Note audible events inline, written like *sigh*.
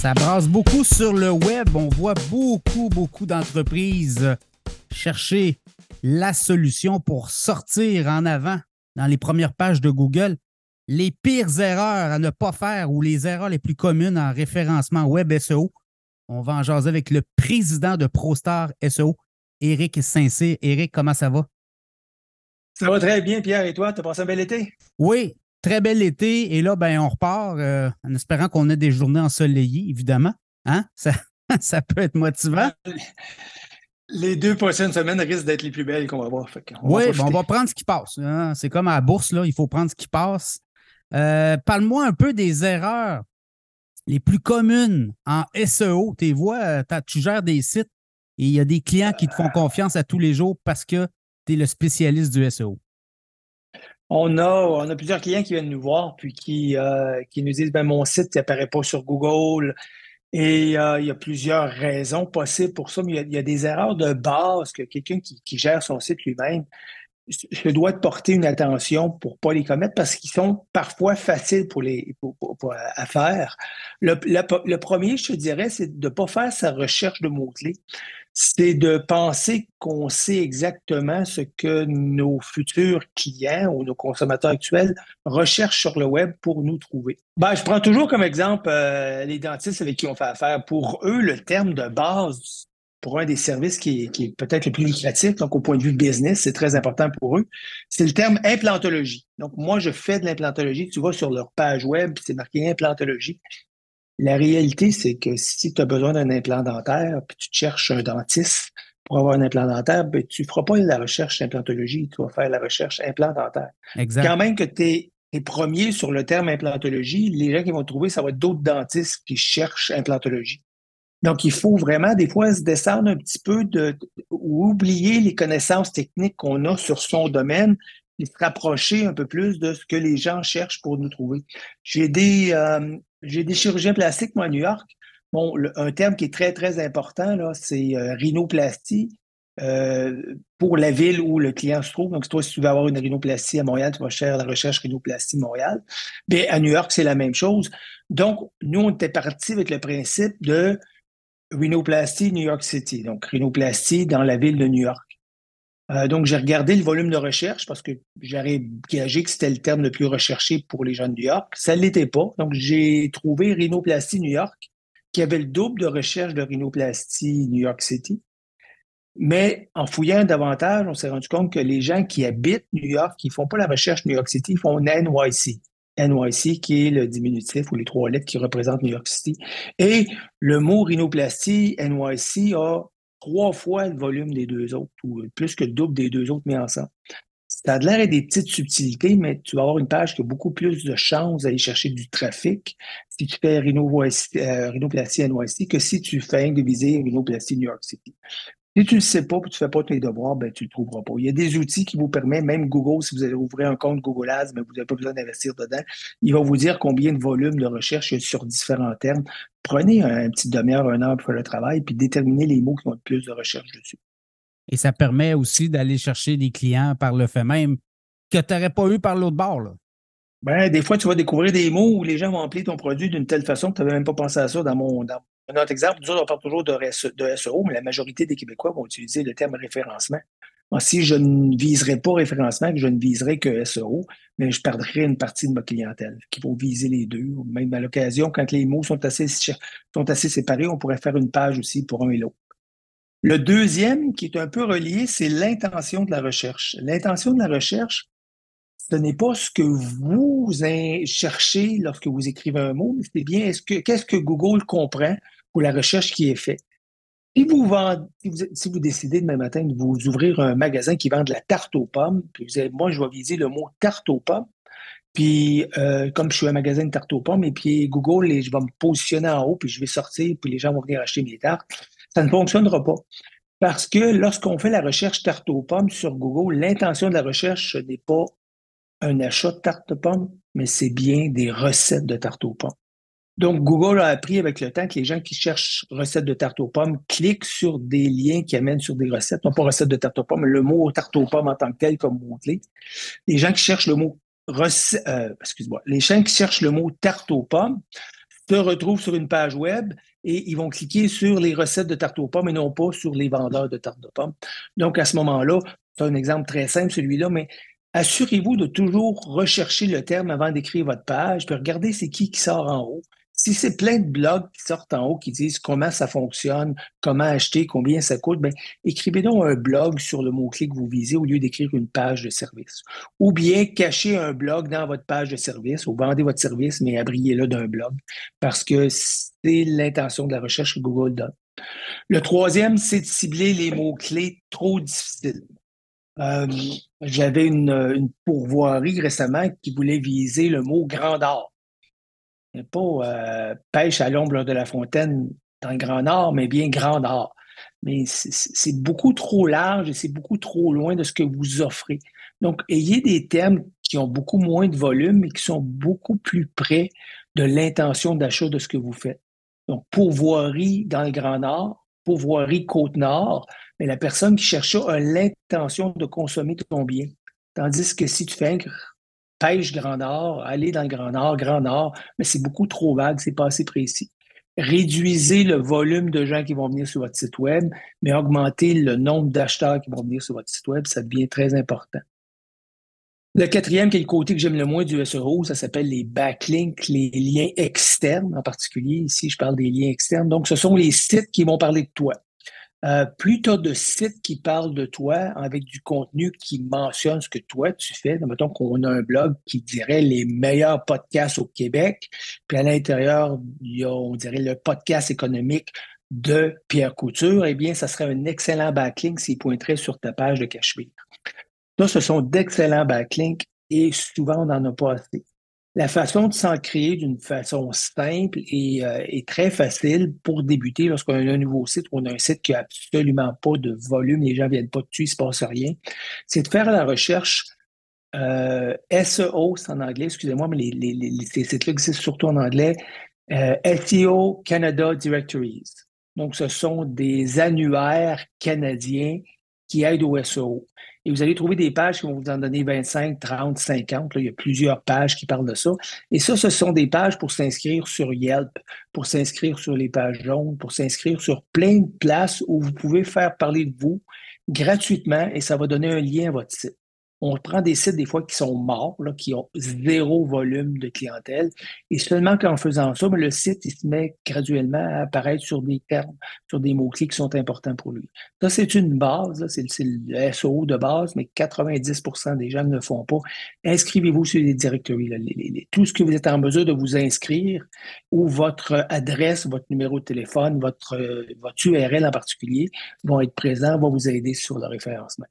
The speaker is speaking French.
Ça brasse beaucoup sur le web. On voit beaucoup, beaucoup d'entreprises chercher la solution pour sortir en avant dans les premières pages de Google. Les pires erreurs à ne pas faire ou les erreurs les plus communes en référencement web SEO. On va en jaser avec le président de ProStar SEO, Éric Saint-Cyr. Éric, comment ça va? Ça va très bien, Pierre. Et toi, tu as passé un bel été? Oui, très bel été. Et là, ben, on repart euh, en espérant qu'on ait des journées ensoleillées, évidemment. Hein? *laughs* Ça, ça peut être motivant. Les deux prochaines semaines risquent d'être les plus belles qu'on va voir. oui, ben, on va prendre ce qui passe. Hein? C'est comme à la bourse, là, il faut prendre ce qui passe. Euh, parle-moi un peu des erreurs les plus communes en SEO. Tu vois, euh, tu gères des sites et il y a des clients qui te font confiance à tous les jours parce que tu es le spécialiste du SEO. On a, on a plusieurs clients qui viennent nous voir puis qui, euh, nous disent ben, mon site n'apparaît pas sur Google. Et euh, il y a plusieurs raisons possibles pour ça, mais il y a, des erreurs de base que quelqu'un qui, gère son site lui-même se doit de porter une attention pour ne pas les commettre parce qu'ils sont parfois faciles à faire. Le, le, premier, je te dirais, c'est de ne pas faire sa recherche de mots-clés c'est de penser qu'on sait exactement ce que nos futurs clients ou nos consommateurs actuels recherchent sur le web pour nous trouver. Ben, je prends toujours comme exemple euh, les dentistes avec qui on fait affaire. Pour eux, le terme de base pour un des services qui est, peut-être le plus lucratif, donc au point de vue business, c'est très important pour eux, c'est le terme implantologie. Donc, moi, je fais de l'implantologie. Tu vas sur leur page web, c'est marqué implantologie. La réalité, c'est que si tu as besoin d'un implant dentaire, puis tu cherches un dentiste pour avoir un implant dentaire, ben, tu ne feras pas la recherche implantologie, tu vas faire la recherche implant dentaire. Exact. Quand même que tu es, premier sur le terme implantologie, les gens qui vont trouver, ça va être d'autres dentistes qui cherchent implantologie. Donc, il faut vraiment, des fois, se descendre un petit peu de, ou oublier les connaissances techniques qu'on a sur son domaine et se rapprocher un peu plus de ce que les gens cherchent pour nous trouver. J'ai des, euh, j'ai des chirurgiens plastiques, moi, à New York. Bon, un terme qui est très, très important, là, c'est euh, rhinoplastie. Euh, pour la ville où le client se trouve. Donc, toi, si tu veux avoir une rhinoplastie à Montréal, tu vas chercher la recherche rhinoplastie Montréal. Mais à New York, c'est la même chose. Donc, nous, on était parti avec le principe de rhinoplastie New York City. Donc, rhinoplastie dans la ville de New York. Euh, donc, j'ai regardé le volume de recherche parce que j'aurais gagé que c'était le terme le plus recherché pour les gens de New York. Ça ne l'était pas. Donc, j'ai trouvé Rhinoplastie New York, qui avait le double de recherche de Rhinoplastie New York City. Mais en fouillant davantage, on s'est rendu compte que les gens qui habitent New York, qui ne font pas la recherche New York City, font NYC. NYC, qui est le diminutif ou les trois lettres qui représentent New York City. Et le mot rhinoplastie, NYC, a trois fois le volume des deux autres, ou plus que le double des deux autres mis ensemble. Ça a l'air des petites subtilités, mais tu vas avoir une page qui a beaucoup plus de chances d'aller chercher du trafic si tu fais euh, rhinoplastie NYC que si tu fais de viser rhinoplastie New York City. Si tu ne le sais pas et tu ne fais pas tes devoirs, ben, tu ne le trouveras pas. Il y a des outils qui vous permettent, même Google, si vous allez ouvrir un compte Google Ads, mais vous n'avez pas besoin d'investir dedans, il va vous dire combien de volume de recherche il y a sur différents termes. Prenez un, petit demi-heure, un heure pour faire le travail, puis déterminez les mots qui ont le plus de recherche dessus. Et ça permet aussi d'aller chercher des clients par le fait même que tu n'aurais pas eu par l'autre bord. Là. Ben, des fois, tu vas découvrir des mots où les gens vont appeler ton produit d'une telle façon que tu n'avais même pas pensé à ça dans mon, dans, un autre exemple, nous on parle toujours de, SEO, mais la majorité des Québécois vont utiliser le terme référencement. si je ne viserais pas référencement, je ne viserais que SEO, mais je perdrais une partie de ma clientèle qui vont viser les deux. Même à l'occasion, quand les mots sont assez, sont assez séparés, on pourrait faire une page aussi pour un et l'autre. Le deuxième, qui est un peu relié, c'est l'intention de la recherche. L'intention de la recherche, ce n'est pas ce que vous cherchez lorsque vous écrivez un mot, mais c'est bien est-ce que qu'est-ce que Google comprend pour la recherche qui est faite. Si vous, vendez, si vous, décidez demain matin de vous ouvrir un magasin qui vend de la tarte aux pommes, puis vous avez, moi, je vais viser le mot tarte aux pommes, puis euh, comme je suis un magasin de tarte aux pommes, et puis Google, je vais me positionner en haut, puis je vais sortir, puis les gens vont venir acheter mes tartes, ça ne fonctionnera pas. Parce que lorsqu'on fait la recherche tarte aux pommes sur Google, l'intention de la recherche n'est pas un achat de tarte aux pommes, mais c'est bien des recettes de tarte aux pommes. Donc, Google a appris avec le temps que les gens qui cherchent recettes de tarte aux pommes cliquent sur des liens qui amènent sur des recettes, non pas recettes de tarte aux pommes, mais le mot tarte aux pommes en tant que tel comme mot-clé. Le mot euh, les gens qui cherchent le mot tarte aux pommes se retrouvent sur une page web et ils vont cliquer sur les recettes de tarte aux pommes et non pas sur les vendeurs de tarte aux pommes. Donc, à ce moment-là, c'est un exemple très simple, celui-là, mais assurez-vous de toujours rechercher le terme avant d'écrire votre page, puis regardez c'est qui qui sort en haut. Si c'est plein de blogs qui sortent en haut qui disent comment ça fonctionne, comment acheter, combien ça coûte, ben, écrivez donc un blog sur le mot-clé que vous visez au lieu d'écrire une page de service. Ou bien cachez un blog dans votre page de service ou vendez votre service, mais abriez-le d'un blog parce que c'est l'intention de la recherche que Google donne. Le troisième, c'est de cibler les mots-clés trop difficiles. Euh, j'avais une, une, pourvoirie récemment qui voulait viser le mot Grand Nord pas euh, pêche à l'ombre de la fontaine dans le Grand Nord, mais bien Grand Nord. Mais c'est beaucoup trop large et c'est beaucoup trop loin de ce que vous offrez. Donc, ayez des termes qui ont beaucoup moins de volume et qui sont beaucoup plus près de l'intention d'achat de ce que vous faites. Donc, pourvoirie dans le Grand Nord, pourvoirie Côte-Nord, mais la personne qui cherche ça a l'intention de consommer ton bien. Tandis que si tu fais pêche Grand Nord, aller dans le Grand Nord, Grand Nord, mais c'est beaucoup trop vague, c'est pas assez précis. Réduisez le volume de gens qui vont venir sur votre site Web, mais augmentez le nombre d'acheteurs qui vont venir sur votre site Web, ça devient très important. Le quatrième, qui est le côté que j'aime le moins du SEO, ça s'appelle les backlinks, les liens externes en particulier. Ici, je parle des liens externes. Donc, ce sont les sites qui vont parler de toi. Euh, as de sites qui parlent de toi avec du contenu qui mentionne ce que toi tu fais, mettons qu'on a un blog qui dirait les meilleurs podcasts au Québec, puis à l'intérieur, il on dirait, le podcast économique de Pierre Couture, eh bien, ça serait un excellent backlink s'il pointerait sur ta page de Cachemire. Là, ce sont d'excellents backlinks et souvent, on n'en a pas assez. La façon de s'en créer d'une façon simple et, euh, très facile pour débuter lorsqu'on a un nouveau site ou on a un site qui n'a absolument pas de volume, les gens ne viennent pas dessus, il ne se passe rien, c'est de faire la recherche euh, SEO, c'est en anglais, excusez-moi, mais ces sites-là existent surtout en anglais, euh, SEO Canada Directories. Donc, ce sont des annuaires canadiens qui aident au SEO. Et vous allez trouver des pages qui vont vous en donner 25, 30, 50. il y a plusieurs pages qui parlent de ça. Et ça, ce sont des pages pour s'inscrire sur Yelp, pour s'inscrire sur les pages jaunes, pour s'inscrire sur plein de places où vous pouvez faire parler de vous gratuitement et ça va donner un lien à votre site on prend des sites des fois qui sont morts, qui ont zéro volume de clientèle, et seulement qu'en faisant ça, ben, le site il se met graduellement à apparaître sur des termes, sur des mots-clés qui sont importants pour lui. Ça, c'est une base, c'est le SEO de base, mais 90% des gens ne le font pas. Inscrivez-vous sur les directories. tout ce que vous êtes en mesure de vous inscrire, ou votre adresse, votre numéro de téléphone, votre, votre URL en particulier, vont être présents, vont vous aider sur le référencement.